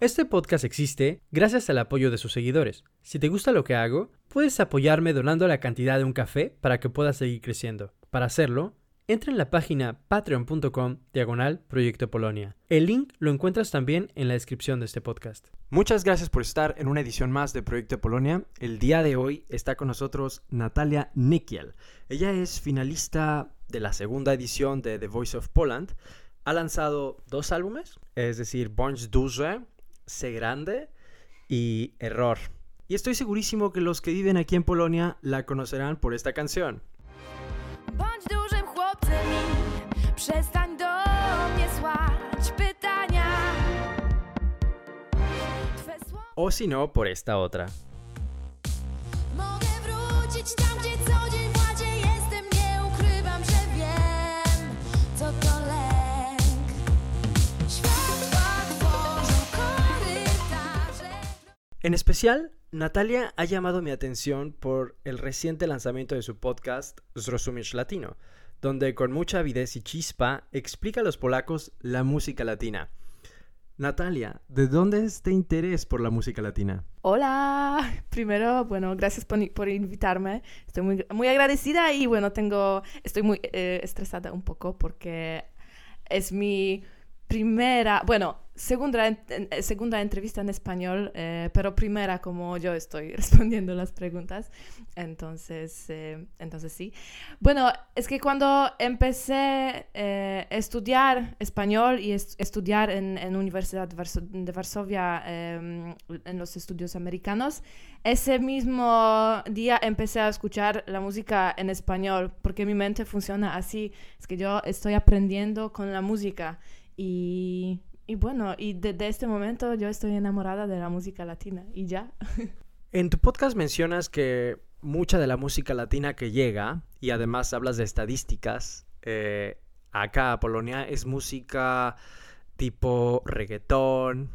Este podcast existe gracias al apoyo de sus seguidores. Si te gusta lo que hago, puedes apoyarme donando la cantidad de un café para que pueda seguir creciendo. Para hacerlo, entra en la página patreon.com diagonal Proyecto Polonia. El link lo encuentras también en la descripción de este podcast. Muchas gracias por estar en una edición más de Proyecto Polonia. El día de hoy está con nosotros Natalia Nikiel. Ella es finalista de la segunda edición de The Voice of Poland. Ha lanzado dos álbumes, es decir, Bądź Duże Sé Grande y Error. Y estoy segurísimo que los que viven aquí en Polonia la conocerán por esta canción. Bądź dużym chłopcem i przestań do mnie słać pytania. Twe słowa O si no, por esta otra. mogę wrócić tam, gdzie co dzień En especial, Natalia ha llamado mi atención por el reciente lanzamiento de su podcast Zrozumiesz Latino, donde con mucha avidez y chispa explica a los polacos la música latina. Natalia, ¿de dónde es este interés por la música latina? Hola, primero, bueno, gracias por, por invitarme. Estoy muy, muy agradecida y bueno, tengo, estoy muy eh, estresada un poco porque es mi primera, bueno, segunda, en- en- segunda entrevista en español, eh, pero primera como yo estoy respondiendo las preguntas. Entonces, eh, entonces sí. Bueno, es que cuando empecé eh, a estudiar español y es- estudiar en, en Universidad de Varso- de Varsovia, eh, en los estudios americanos, ese mismo día empecé a escuchar la música en español, porque mi mente funciona así. Es que yo estoy aprendiendo con la música y, y bueno, y desde este momento yo estoy enamorada de la música latina y ya. En tu podcast mencionas que mucha de la música latina que llega, y además hablas de estadísticas, eh, acá a Polonia es música tipo reggaetón.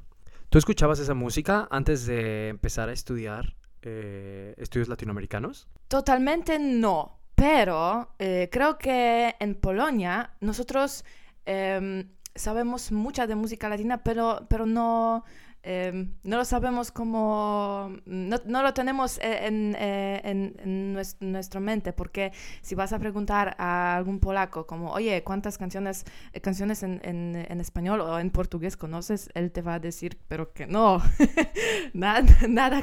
¿Tú escuchabas esa música antes de empezar a estudiar eh, estudios latinoamericanos? Totalmente no, pero eh, creo que en Polonia nosotros em, sabemos mucha de música latina, pero, pero no, em, no lo sabemos como, no, no lo tenemos eh, en, eh, en- en nues- nuestra mente, porque si vas a preguntar a algún polaco como, oye, ¿cuántas canciones, eh, canciones en, en- en español o en portugués conoces? Él te va a decir, pero que no, nada, nada,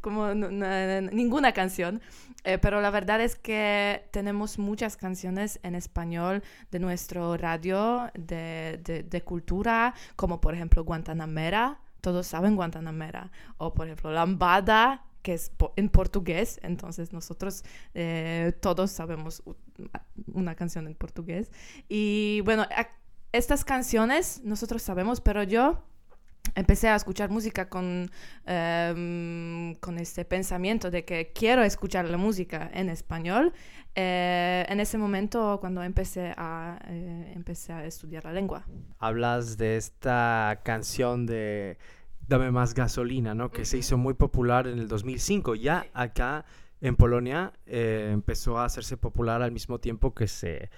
como ninguna canción. Eh, pero la verdad es que tenemos muchas canciones en español de nuestro radio, de, de- de cultura, como por ejemplo Guantanamera, todos saben Guantanamera, o por ejemplo Lambada, que es po- en portugués, entonces nosotros eh, todos sabemos una canción en portugués. Y bueno, estas canciones nosotros sabemos, pero yo empecé a escuchar música con, em, con este pensamiento de que quiero escuchar la música en español. eh, en ese momento, cuando empecé a, eh, empecé a estudiar la lengua. Hablas de esta canción de Dame más gasolina, ¿no? Que se hizo muy popular en el 2005. Ya acá en Polonia eh, empezó a hacerse popular al mismo tiempo que se,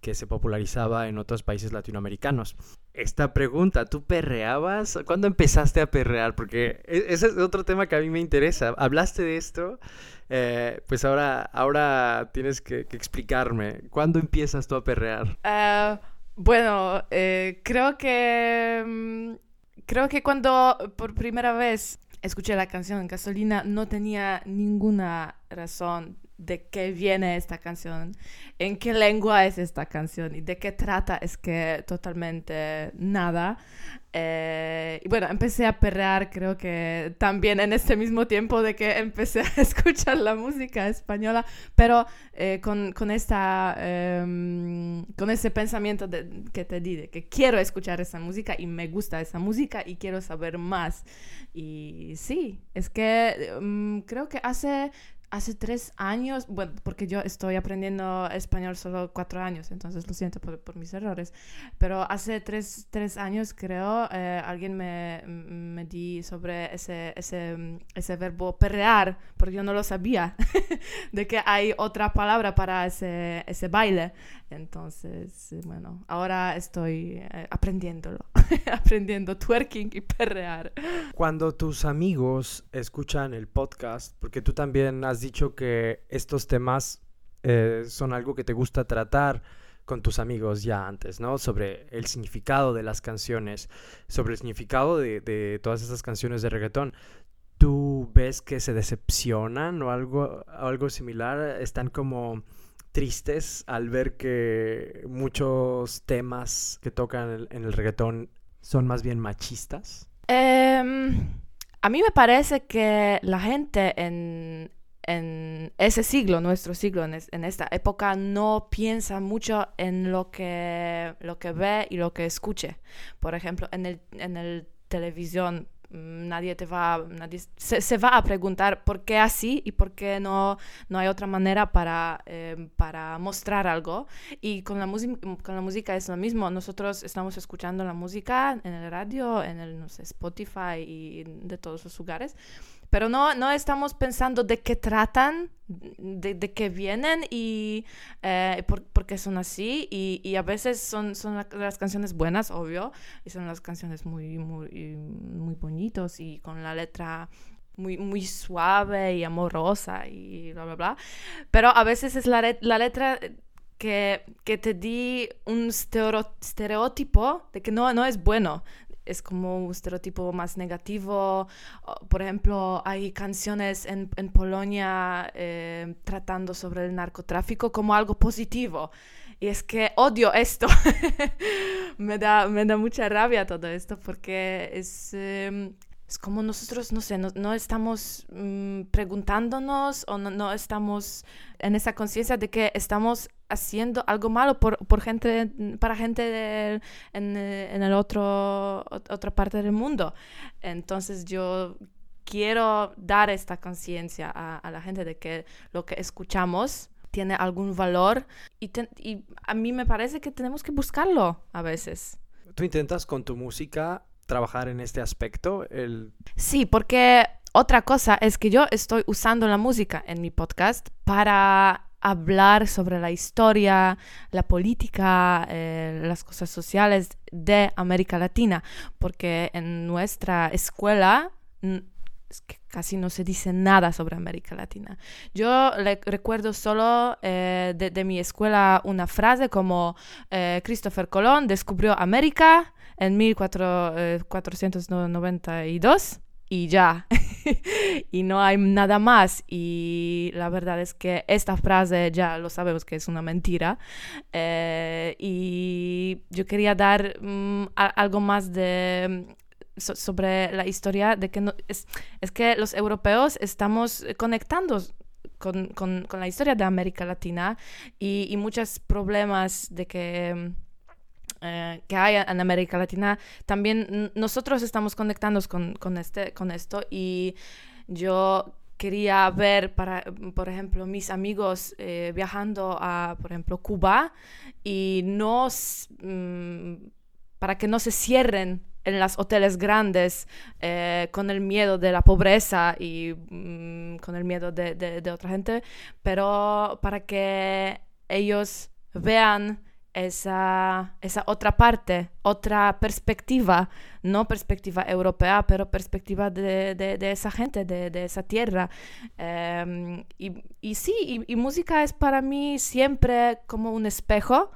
que se popularizaba en otros países latinoamericanos. Esta pregunta, ¿tú perreabas? ¿Cuándo empezaste a perrear? Porque e- ese es otro tema que a mí me interesa. Hablaste de esto, eh, pues ahora, ahora tienes que, que explicarme. ¿Cuándo empiezas tú a perrear? Eh, bueno, eh, creo que mm, creo que cuando por primera vez escuché la canción Gasolina no tenía ninguna razón de qué viene esta canción, en qué lengua es esta canción y de qué trata, es que totalmente nada. Eh, y bueno, empecé a perrear, creo que también en este mismo tiempo de que empecé a escuchar la música española, pero eh, con, con esta, em, con ese pensamiento de- que te di, de que quiero escuchar esa música y me gusta esa música y quiero saber más. Y sí, es que em, creo que hace hace tres años, bueno, porque yo estoy aprendiendo español solo cuatro años, entonces lo siento por, mis errores, pero hace tres, tres años creo, eh, alguien me, me di sobre ese, ese, ese verbo perrear, porque yo no lo sabía, de que hay otra palabra para ese, ese baile. Entonces, eh, bueno, ahora estoy eh, aprendiéndolo, aprendiendo twerking y perrear. Cuando tus amigos escuchan el podcast, porque tú también has dicho que estos temas eh, son algo que te gusta tratar con tus amigos ya antes, ¿no? Sobre el significado de las canciones, sobre el significado de, todas esas canciones de reggaetón. ¿Tú ves que se decepcionan o algo, algo similar? ¿Están como tristes al ver que muchos temas que tocan en el, reggaetón son más bien machistas? Em, a mí me parece que la gente en, en ese siglo, nuestro siglo, en, en esta época, no piensa mucho en lo que, lo que ve y lo que escuche. Por ejemplo, en el, en el televisión nadie te va, nadie se, se va a preguntar por qué así y por qué no, no hay otra manera para, em, para mostrar algo. Y con la, música con la música es lo mismo. Nosotros estamos escuchando la música en el radio, en el, Spotify y de todos los lugares. Pero no, no estamos pensando de qué tratan, de, de qué vienen y eh, por, por qué son así. Y, y a veces son, son la- las canciones buenas, obvio, y son las canciones muy, muy, muy bonitos y con la letra muy, muy suave y amorosa y bla, bla, bla. Pero a veces es la, la letra que, que te di un estereo- estereotipo de que no, no es bueno. Es como un estereotipo más negativo. Por ejemplo, hay canciones en, en Polonia eh, tratando sobre el narcotráfico como algo positivo. Y es que odio esto. me, da, me da mucha rabia todo esto porque es, em, es como nosotros, no sé, no, no estamos mm, preguntándonos o no, no estamos en esa conciencia de que estamos haciendo algo malo por, por gente, para gente en, en el otro, ot- otra parte del mundo. Entonces yo quiero dar esta conciencia a, la gente de que lo que escuchamos tiene algún valor y, y a mí me parece que tenemos que buscarlo a veces. ¿Tú intentas con tu música trabajar en este aspecto? El... Sí, porque otra cosa es que yo estoy usando la música en mi podcast para hablar sobre la historia, la política, eh, las cosas sociales de América Latina, porque en nuestra escuela casi no se dice nada sobre América Latina. Yo le- recuerdo solo eh, de, de mi escuela una frase como eh, Christopher Colón descubrió América en 1492 y ya. y no hay nada más. Y la verdad es que esta frase ya lo sabemos que es una mentira. Eh, y yo quería dar mm, algo más de so- sobre la historia de que no, es, es que los europeos estamos eh, conectando con, con- con la historia de América Latina y, y muchos problemas de que mm, eh, que hay en América Latina, también nosotros estamos conectados con, con, este, con esto y yo quería ver, para, por ejemplo, mis amigos eh, viajando a, por ejemplo, Cuba y no, mm, para que no se cierren en los hoteles grandes eh, con el miedo de la pobreza y mm, con el miedo de, de- de otra gente, pero para que ellos vean esa, esa otra parte, otra perspectiva, no perspectiva europea, pero perspectiva de, de- de esa gente, de, de esa tierra. Em, y, y sí, y, y música es para mí siempre como un espejo,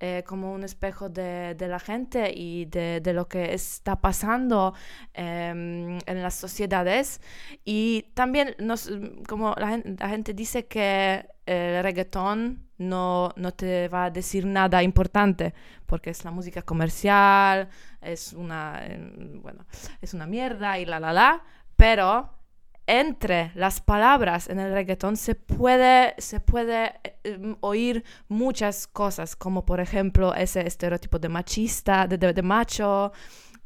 eh, como un espejo de, la gente y de, lo que está pasando em, en las sociedades. Y también, nos, como la, la gente dice que el reggaetón no, no te va a decir nada importante, porque es la música comercial, es una, em, bueno, es una mierda y la, la, la, pero entre las palabras en el reggaetón se puede, se puede eh, em, oír muchas cosas, como por ejemplo ese estereotipo de machista, de, de- de macho,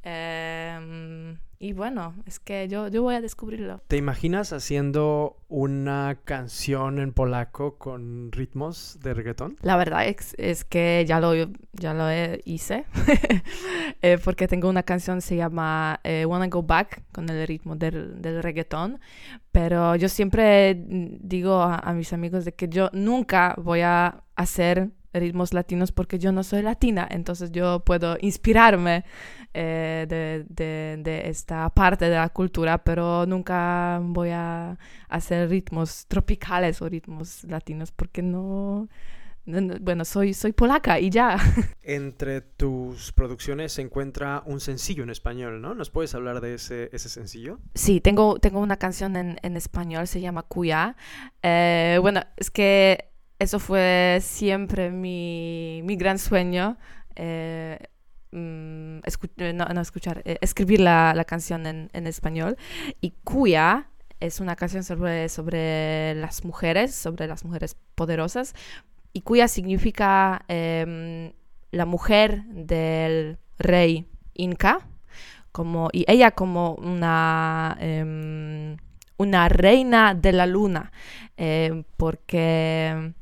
em, y bueno, es que yo, yo voy a descubrirlo. ¿Te imaginas haciendo una canción en polaco con ritmos de reggaetón? La verdad es, es que ya lo, ya lo hice, eh, porque tengo una canción se llama eh, Wanna Go Back con el ritmo del, del reggaetón, pero yo siempre digo a, a mis amigos de que yo nunca voy a hacer ritmos latinos porque yo no soy latina, entonces yo puedo inspirarme eh, de, de- de esta parte de la cultura, pero nunca voy a hacer ritmos tropicales o ritmos latinos porque no... no- no- Bueno, soy, soy polaca y ya. Entre tus producciones se encuentra un sencillo en español, ¿no? ¿Nos puedes hablar de ese, ese sencillo? Sí, tengo, tengo una canción en, en español, se llama Cuya. Eh, bueno, es que eso fue siempre mi, mi gran sueño. eh, mm, eh, escuchar, eh, escribir la, la canción en, en español. Y Cuya es una canción sobre, sobre las mujeres, sobre las mujeres poderosas. Y Cuya significa em, la mujer del rey Inca como, y ella como una, em, una reina de la luna, em, porque,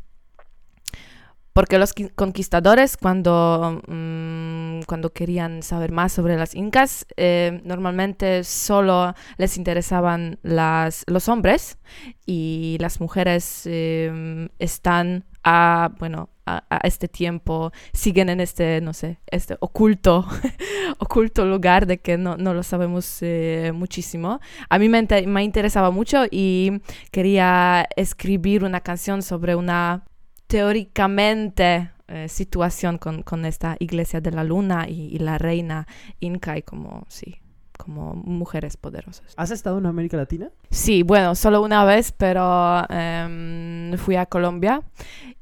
porque los qui- conquistadores cuando, mm, cuando querían saber más sobre las incas, em, normalmente solo les interesaban las, los hombres y las mujeres em, están a, bueno, a, este tiempo, siguen en este, no sé, este oculto oculto lugar de que no, no lo sabemos eh, muchísimo. A mí me interesaba mucho y quería escribir una canción sobre una teóricamente eh, situación con, con esta iglesia de la luna y, y la reina inca y como, sí, como mujeres poderosas. ¿Has estado en América Latina? Sí, bueno, solo una vez, pero em, fui a Colombia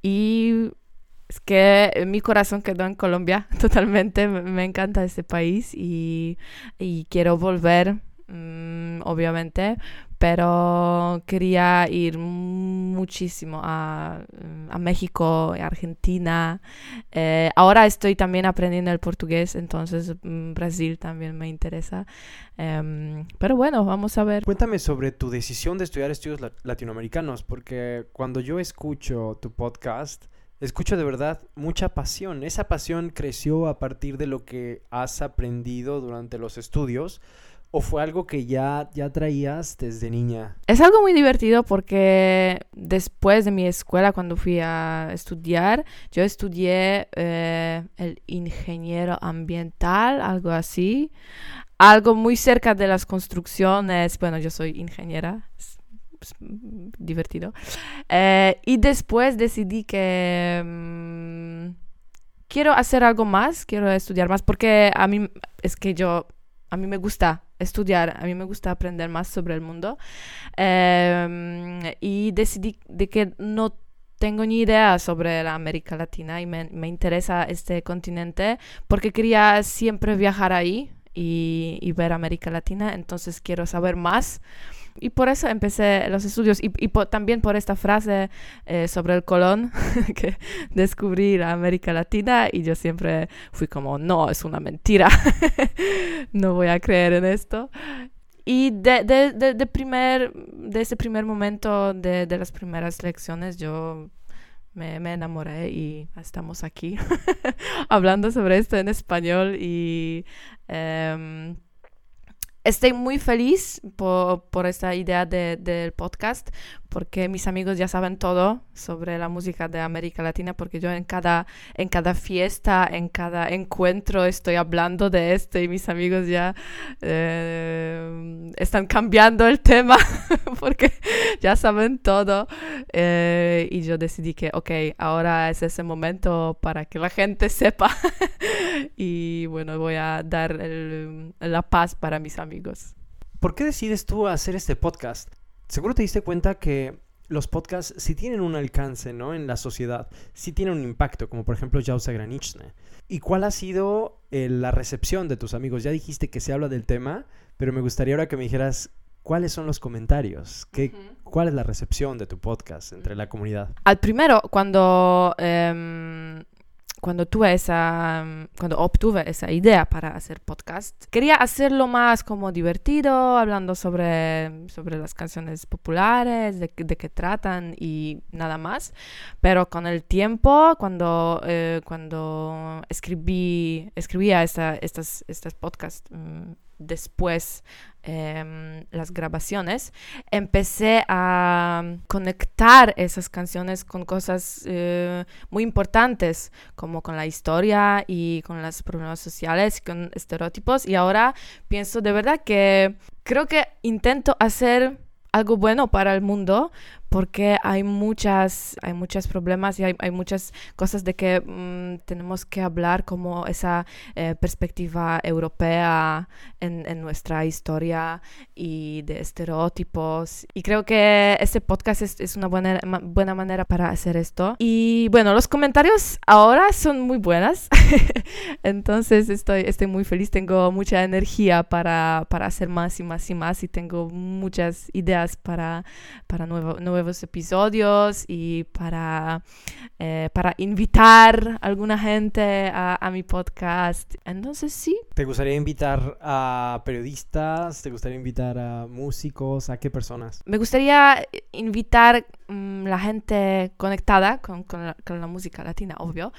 y es que mi corazón quedó en Colombia totalmente. Me, me encanta este país y, y quiero volver, mm, obviamente, pero quería ir muchísimo a, a México, a Argentina. Eh, ahora estoy también aprendiendo el portugués, entonces mm, Brasil también me interesa. Em, pero bueno, vamos a ver. Cuéntame sobre tu decisión de estudiar estudios la- latinoamericanos, porque cuando yo escucho tu podcast, escucho de verdad mucha pasión. Esa pasión creció a partir de lo que has aprendido durante los estudios o fue algo que ya, ya traías desde niña. Es algo muy divertido porque después de mi escuela, cuando fui a estudiar, yo estudié eh, el ingeniero ambiental, algo así, algo muy cerca de las construcciones. Bueno, yo soy ingeniera, es, es, mm, divertido. Eh, y después decidí que mm, quiero hacer algo más, quiero estudiar más, porque a mí es que yo, a mí me gusta estudiar, a mí me gusta aprender más sobre el mundo. Em, y decidí de que no tengo ni idea sobre la América Latina y me, me interesa este continente porque quería siempre viajar ahí y, y ver América Latina, entonces quiero saber más. Y por eso empecé los estudios y, y también por esta frase eh, sobre el Colón, que descubrí la América Latina y yo siempre fui como, no, es una mentira, no voy a creer en esto. Y de, de, de, de primer, de ese primer momento, de, de las primeras lecciones, yo me, me enamoré y estamos aquí hablando sobre esto en español y em, estoy muy feliz por, esta idea de- del podcast porque mis amigos ya saben todo sobre la música de América Latina porque yo en cada, en cada fiesta, en cada encuentro estoy hablando de esto y mis amigos ya eh, están cambiando el tema porque ya saben todo eh, y yo decidí que ok, ahora es ese momento para que la gente sepa y bueno, voy a dar la paz para mis amigos. ¿Por qué decides tú hacer este podcast? Seguro te diste cuenta que los podcasts sí tienen un alcance, ¿no? En la sociedad, sí tienen un impacto, como por ejemplo Jausa Graniczny. ¿Y cuál ha sido eh, la recepción de tus amigos? Ya dijiste que se habla del tema, pero me gustaría ahora que me dijeras cuáles son los comentarios, ¿Qué, cuál es la recepción de tu podcast entre la comunidad. Al primero, cuando, em, cuando tuve esa, mm, cuando obtuve esa idea para hacer podcast, quería hacerlo más como divertido, hablando sobre, sobre las canciones populares, de, qué- de qué tratan y nada más. Pero con el tiempo, cuando, eh, cuando escribí, escribía esta- estas, estas podcasts, mm, después em, las grabaciones, empecé a conectar esas canciones con cosas eh, muy importantes, como con la historia y con los problemas sociales, con estereotipos. Y ahora pienso de verdad que creo que intento hacer algo bueno para el mundo porque hay muchas hay muchos problemas y hay, hay muchas cosas de que mm, tenemos que hablar como esa eh, perspectiva europea en, en nuestra historia y de estereotipos. Y creo que este podcast es, es una buena, ma- buena manera para hacer esto. Y bueno los comentarios ahora son muy buenas. Entonces estoy, estoy muy feliz. Tengo mucha energía para, para hacer más y más y más y tengo muchas ideas para para nuevo- nuevos episodios y para, eh, para invitar a alguna gente a, a mi podcast. Entonces sí, ¿Te gustaría invitar a periodistas? ¿Te gustaría invitar a músicos? ¿A qué personas? me gustaría invitar mm, la gente conectada con, con la, con la música latina, obvio.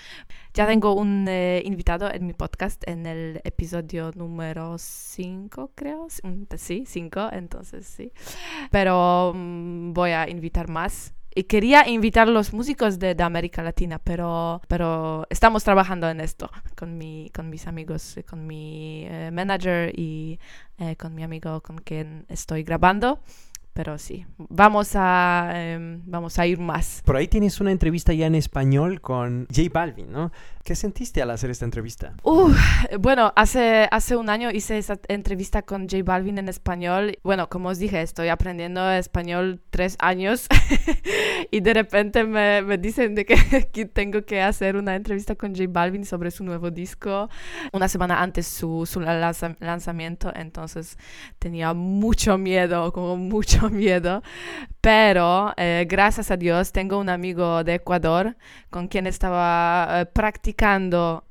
Ya tengo un eh, invitado en mi podcast en el episodio número 5, creo. Sí, 5, entonces sí. Pero mm, voy a invitar más. Y quería invitar los músicos de, de América Latina, pero, pero estamos trabajando en esto con, mi, con mis amigos, eh, con mi eh, manager y eh, con mi amigo con quien estoy grabando. Pero sí, vamos a, em, vamos a ir más. Por ahí tienes una entrevista ya en español con J Balvin, ¿no? ¿Qué sentiste al hacer esta entrevista? Uh, bueno, hace, hace un año hice esa entrevista con J Balvin en español. Bueno, como os dije, estoy aprendiendo español tres años y de repente me, me dicen de que, que tengo que hacer una entrevista con J Balvin sobre su nuevo disco una semana antes su, su lanza- lanzamiento. Entonces tenía mucho miedo, como mucho miedo. Pero eh, gracias a Dios tengo un amigo de Ecuador con quien estaba eh, practicando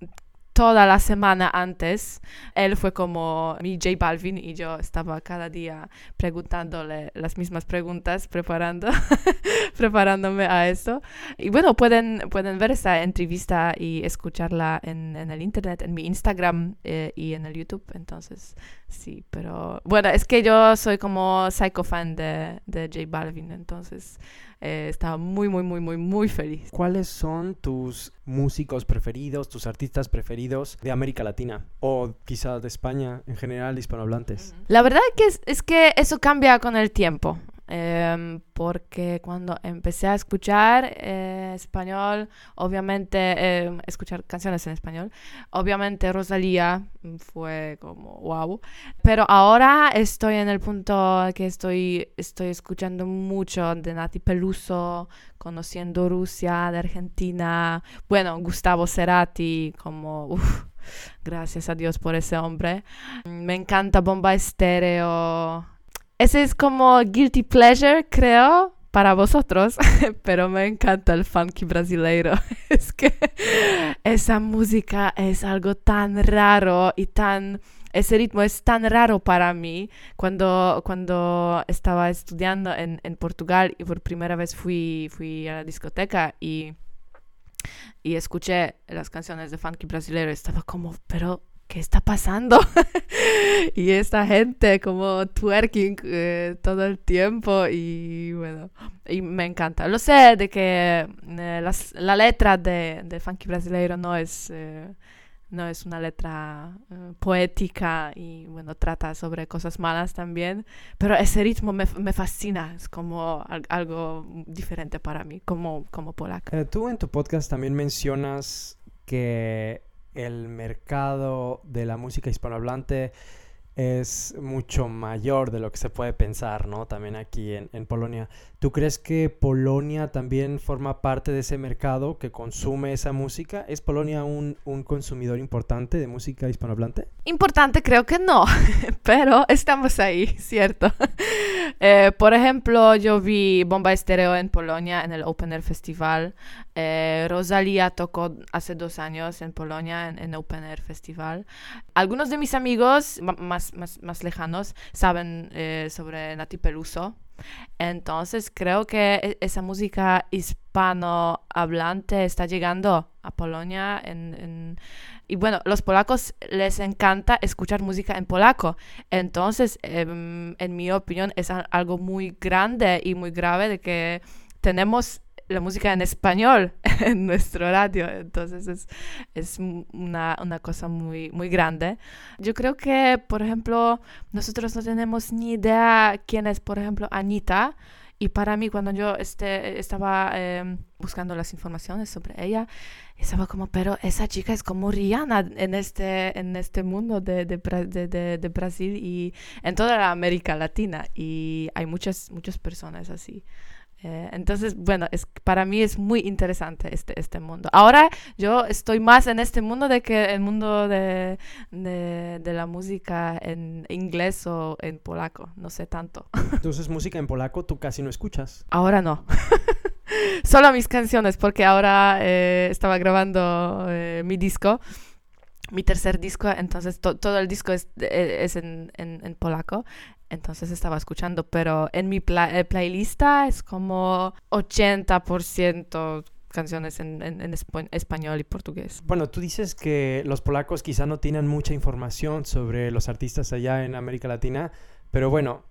toda la semana antes. Él fue como mi J Balvin y yo estaba cada día preguntándole las mismas preguntas, preparando, preparándome a eso. Y bueno, pueden, pueden ver esa entrevista y escucharla en, el internet, en mi Instagram eh, y en el YouTube. Entonces, sí, pero bueno, es que yo soy como psycho fan de, de J Balvin, entonces eh, estaba muy, muy, muy, muy, muy feliz. ¿Cuáles son tus músicos preferidos, tus artistas preferidos de América Latina? O quizá de España en general, hispanohablantes. La verdad que es, es que eso cambia con el tiempo. Em, porque cuando empecé a escuchar eh, español, obviamente, em, escuchar canciones en español, obviamente Rosalía fue como wow. Pero ahora estoy en el punto que estoy, estoy escuchando mucho de Nati Peluso, conociendo Rusia, de Argentina, bueno, Gustavo Cerati, como, gracias a Dios por ese hombre. Me encanta Bomba Estéreo. Ese es como guilty pleasure, creo, para vosotros, pero me encanta el funky brasileiro. Es que esa música es algo tan raro y tan... Ese ritmo es tan raro para mí. Cuando, cuando estaba estudiando en, en Portugal y por primera vez fui, fui a la discoteca y, y escuché las canciones de funky brasileiro, estaba como, pero ¿qué está pasando? y esta gente como twerking eh, todo el tiempo y bueno, y me encanta. Lo sé de que eh, las- la letra de, de Funky Brasileiro no es, eh, no es una letra eh, poética y bueno, trata sobre cosas malas también, pero ese ritmo me, me fascina, es como al- algo diferente para mí, como, como polaca. Eh, tú en tu podcast también mencionas que el mercado de la música hispanohablante es mucho mayor de lo que se puede pensar, ¿no? También aquí en, Polonia. ¿Tú crees que Polonia también forma parte de ese mercado que consume esa música? ¿Es Polonia un, un consumidor importante de música hispanohablante? Importante creo que no, pero estamos ahí, ¿cierto? eh, por ejemplo, yo vi Bomba Estéreo en Polonia en el Open Air Festival. Eh, Rosalía tocó hace dos años en Polonia en, en Open Air Festival. Algunos de mis amigos más, más, lejanos saben eh, sobre Nati Peluso. Entonces creo que esa música hispanohablante está llegando a Polonia. Y bueno, los polacos les encanta escuchar música en polaco. Entonces, eh, en mi opinión, es algo muy grande y muy grave de que tenemos la música en español en nuestro radio. Entonces es, es una, una, cosa muy, muy grande. Yo creo que, por ejemplo, nosotros no tenemos ni idea quién es, por ejemplo, Anita. Y para mí, cuando yo este, estaba eh, buscando las informaciones sobre ella, estaba como, pero esa chica es como Rihanna en este, en este mundo de, de, de, de Brasil y en toda la América Latina. Y hay muchas, muchas personas así. Eh, entonces, bueno, es, para mí es muy interesante este, este mundo. Ahora yo estoy más en este mundo de que el mundo de, de, de, la música en inglés o en polaco, no sé tanto. Entonces, música en polaco tú casi no escuchas. Ahora no. Solo mis canciones, porque ahora eh, estaba grabando eh, mi disco mi tercer disco, entonces to todo el disco es, es en, en, en, polaco, entonces estaba escuchando, pero en mi pla eh, playlist es como 80% canciones en, español y portugués. Bueno, tú dices que los polacos quizá no tienen mucha información sobre los artistas allá en América Latina, pero bueno,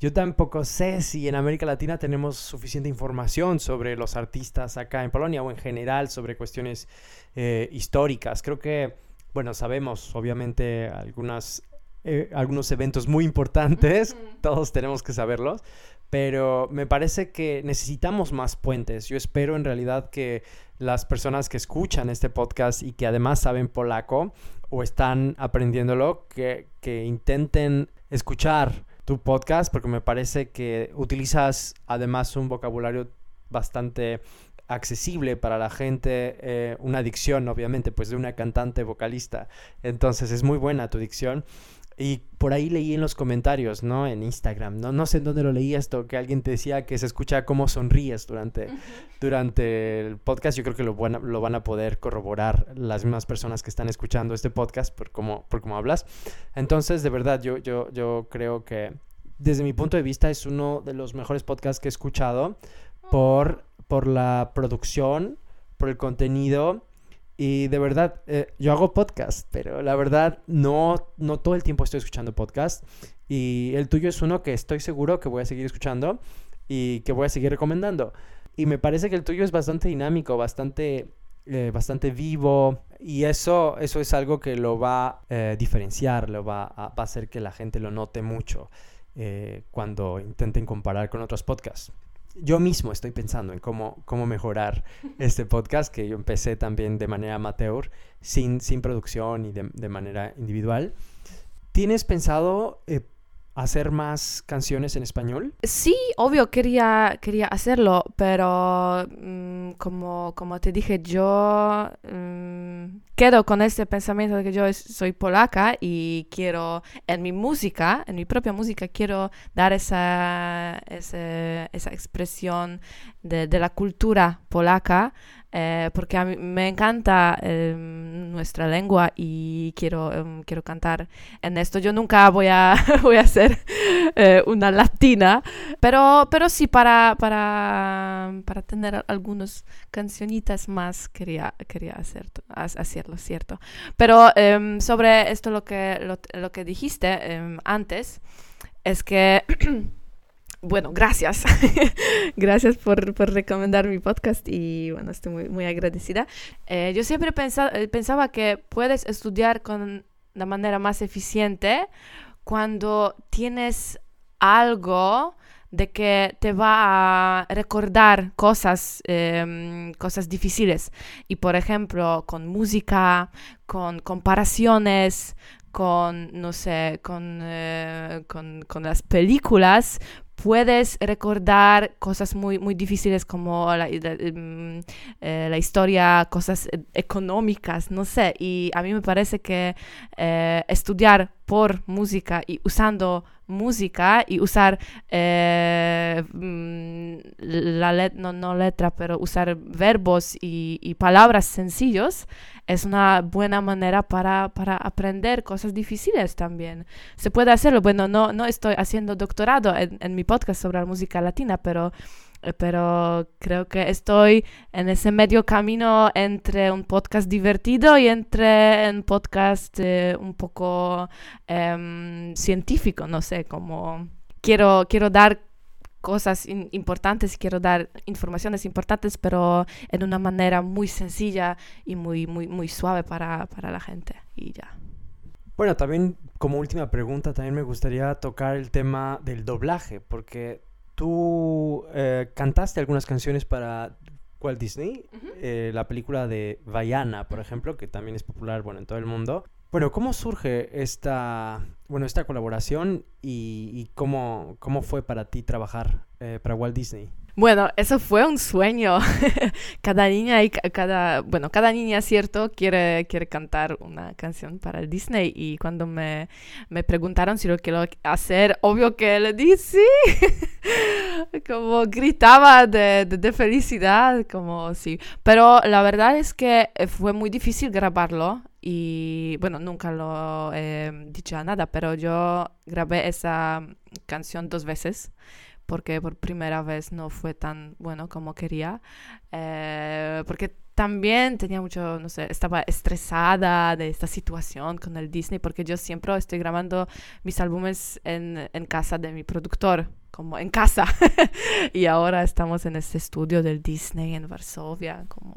yo tampoco sé si en América Latina tenemos suficiente información sobre los artistas acá en Polonia o en general sobre cuestiones eh, históricas. Creo que, bueno, sabemos obviamente algunas eh, algunos eventos muy importantes, todos tenemos que saberlos, pero me parece que necesitamos más puentes. Yo espero en realidad que las personas que escuchan este podcast y que además saben polaco o están aprendiéndolo, que, que intenten escuchar tu podcast porque me parece que utilizas además un vocabulario bastante accesible para la gente, eh, una dicción obviamente pues de una cantante vocalista, entonces es muy buena tu dicción y por ahí leí en los comentarios, ¿no? En Instagram, no, no sé en dónde lo leí esto, que alguien te decía que se escucha cómo sonríes durante, durante el podcast. Yo creo que lo, van a, lo van a poder corroborar las mismas personas que están escuchando este podcast por cómo, por cómo hablas. Entonces, de verdad, yo, yo, yo creo que desde mi punto de vista es uno de los mejores podcasts que he escuchado por, por la producción, por el contenido y de verdad, eh, yo hago podcast, pero la verdad no, no todo el tiempo estoy escuchando podcast. Y el tuyo es uno que estoy seguro que voy a seguir escuchando y que voy a seguir recomendando. Y me parece que el tuyo es bastante dinámico, bastante, eh, bastante vivo. Y eso, eso es algo que lo va a eh, diferenciar, lo va a, va a, hacer que la gente lo note mucho eh, cuando intenten comparar con otros podcasts yo mismo estoy pensando en cómo, cómo mejorar este podcast que yo empecé también de manera amateur, sin, sin producción y de, manera individual. ¿Tienes pensado eh, hacer más canciones en español? Sí, obvio, quería, quería hacerlo, pero mmm, como, como te dije, yo mmm, quedo con este pensamiento de que yo soy polaca y quiero, en mi música, en mi propia música, quiero dar esa, esa, esa expresión de la cultura polaca eh, porque a mí me encanta eh, nuestra lengua y quiero, um, quiero cantar en esto. Yo nunca voy a, voy a ser eh, una latina, pero, pero sí para, para, para tener algunas cancioncitas más quería, quería hacer, hacerlo, ¿cierto? Pero em, sobre esto lo que, lo, lo que dijiste em, antes, es que... bueno, gracias. gracias por, por, recomendar mi podcast y bueno, estoy muy, muy agradecida. Eh, yo siempre pensa, eh, pensaba que puedes estudiar con la manera más eficiente cuando tienes algo de que te va a recordar cosas, eh, cosas difíciles. Y por ejemplo, con música, con comparaciones, con, no sé, con, eh, con, con las películas, puedes recordar cosas muy, muy difíciles como la, la, mm, eh, historia, cosas e- económicas, no sé. Y a mí me parece que eh, estudiar por música y usando música y usar eh, mm, la let- no, no letra, pero usar verbos y, y palabras sencillos es una buena manera para, para aprender cosas difíciles también. Se puede hacerlo. Bueno, no, no estoy haciendo doctorado en, en mi podcast sobre la música latina, pero, pero creo que estoy en ese medio camino entre un podcast divertido y entre un podcast eh, un poco em, científico, no sé, como quiero, quiero dar cosas importantes, quiero dar informaciones importantes, pero en una manera muy sencilla y muy, muy, muy suave para, para la gente. Y ya. Bueno, también como última pregunta, también me gustaría tocar el tema del doblaje, porque tú eh, cantaste algunas canciones para Walt Disney, eh, la película de Vaiana, por ejemplo, que también es popular, bueno, en todo el mundo. Bueno, ¿cómo surge esta, bueno, esta colaboración y, y cómo, cómo fue para ti trabajar eh, para Walt Disney? Bueno, eso fue un sueño. cada niña y ca- cada, bueno, cada niña, cierto, quiere, quiere cantar una canción para Disney y cuando me, me preguntaron si lo quiero hacer, obvio que le dije sí. como gritaba de, de, de felicidad, como sí. Pero la verdad es que eh, fue muy difícil grabarlo y bueno, nunca lo he dicho a nada, pero yo grabé esa canción dos veces porque por primera vez no fue tan bueno como quería, eh, porque también tenía mucho, no sé, estaba estresada de esta situación con el Disney, porque yo siempre estoy grabando mis álbumes en, en casa de mi productor, como en casa, y ahora estamos en este estudio del Disney en Varsovia, como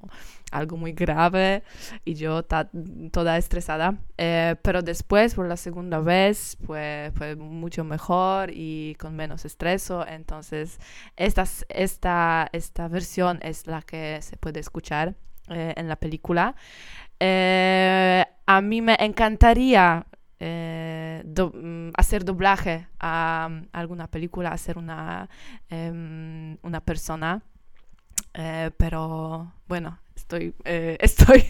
algo muy grave, y yo toda estresada, Eh, pero después, por la segunda vez, fue, fue mucho mejor y con menos estreso, entonces estas, esta, esta versión es la que se puede escuchar eh, en la película. Eh, a mí me encantaría eh, mm, hacer doblaje a, alguna película, hacer una, em, una persona, eh, pero bueno, estoy, eh, estoy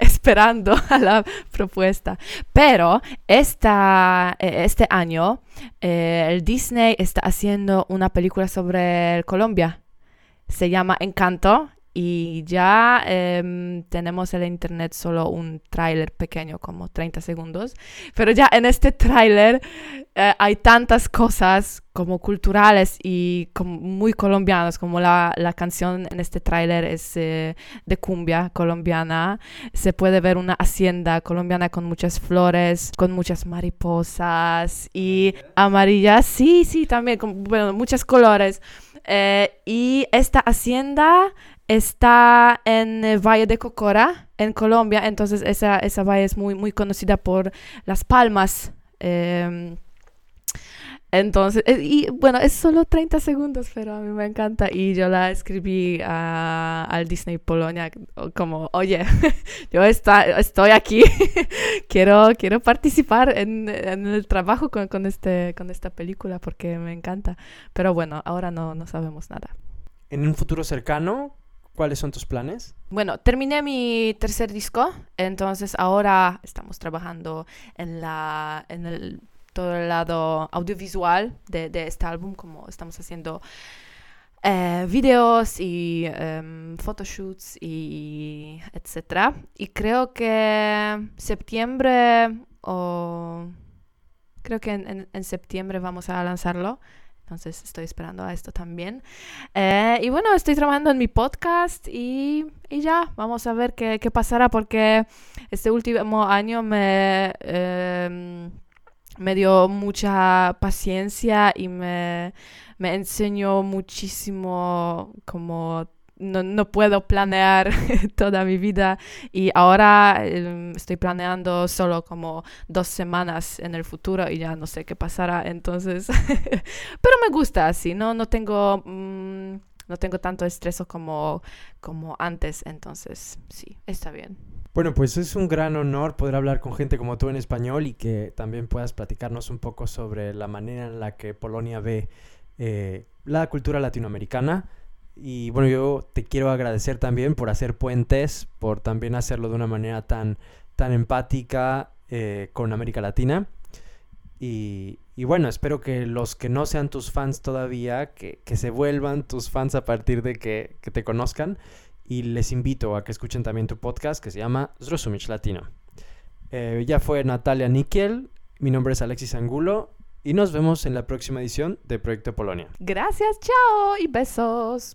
esperando a la propuesta. Pero esta, este año el Disney está haciendo una película sobre Colombia. Se llama Encanto y ya em, tenemos en internet solo un tráiler pequeño, como 30 segundos. Pero ya en este tráiler eh, hay tantas cosas como culturales y muy colombianas, como la, la canción en este tráiler es eh, de cumbia colombiana. Se puede ver una hacienda colombiana con muchas flores, con muchas mariposas y amarillas. Sí, sí, también, con bueno, muchos colores. Eh, y esta hacienda está en el Valle de Cocora, en Colombia. Entonces, esa, esa valle es muy, muy conocida por las palmas. em, entonces, eh, y bueno, es solo 30 segundos, pero a mí me encanta. Y yo la escribí a- al Disney Polonia como, oye, yo está, estoy aquí, quiero, quiero participar en, en el trabajo con, con, este, con esta película porque me encanta. Pero bueno, ahora no, no sabemos nada. En un futuro cercano, ¿cuáles son tus planes? Bueno, terminé mi tercer disco, entonces ahora estamos trabajando en la en el todo el lado audiovisual de, este álbum, como estamos haciendo eh, videos y em, photoshoots y etcétera. Y creo que septiembre o creo que en septiembre vamos a lanzarlo. Entonces estoy esperando a esto también. Eh, y bueno, estoy trabajando en mi podcast y, y ya, vamos a ver qué, qué pasará porque este último año me, em, me dio mucha paciencia y me, me enseñó muchísimo como no, no, puedo planear toda mi vida y ahora em, estoy planeando solo como dos semanas en el futuro y ya no sé qué pasará. Entonces, pero me gusta así, ¿no? No tengo, mm, no tengo tanto estrés como, como antes. Entonces, sí, está bien. Bueno, pues es un gran honor poder hablar con gente como tú en español y que también puedas platicarnos un poco sobre la manera en la que Polonia ve eh, la cultura latinoamericana y bueno, yo te quiero agradecer también por hacer puentes, por también hacerlo de una manera tan, tan empática eh, con América Latina. Y, y, bueno, espero que los que no sean tus fans todavía, que, que se vuelvan tus fans a partir de que, que, te conozcan. Y les invito a que escuchen también tu podcast que se llama Zrozumich Latino. Eh, ya fue Natalia Nickel, mi nombre es Alexis Angulo y nos vemos en la próxima edición de Proyecto Polonia. Gracias, chao y besos.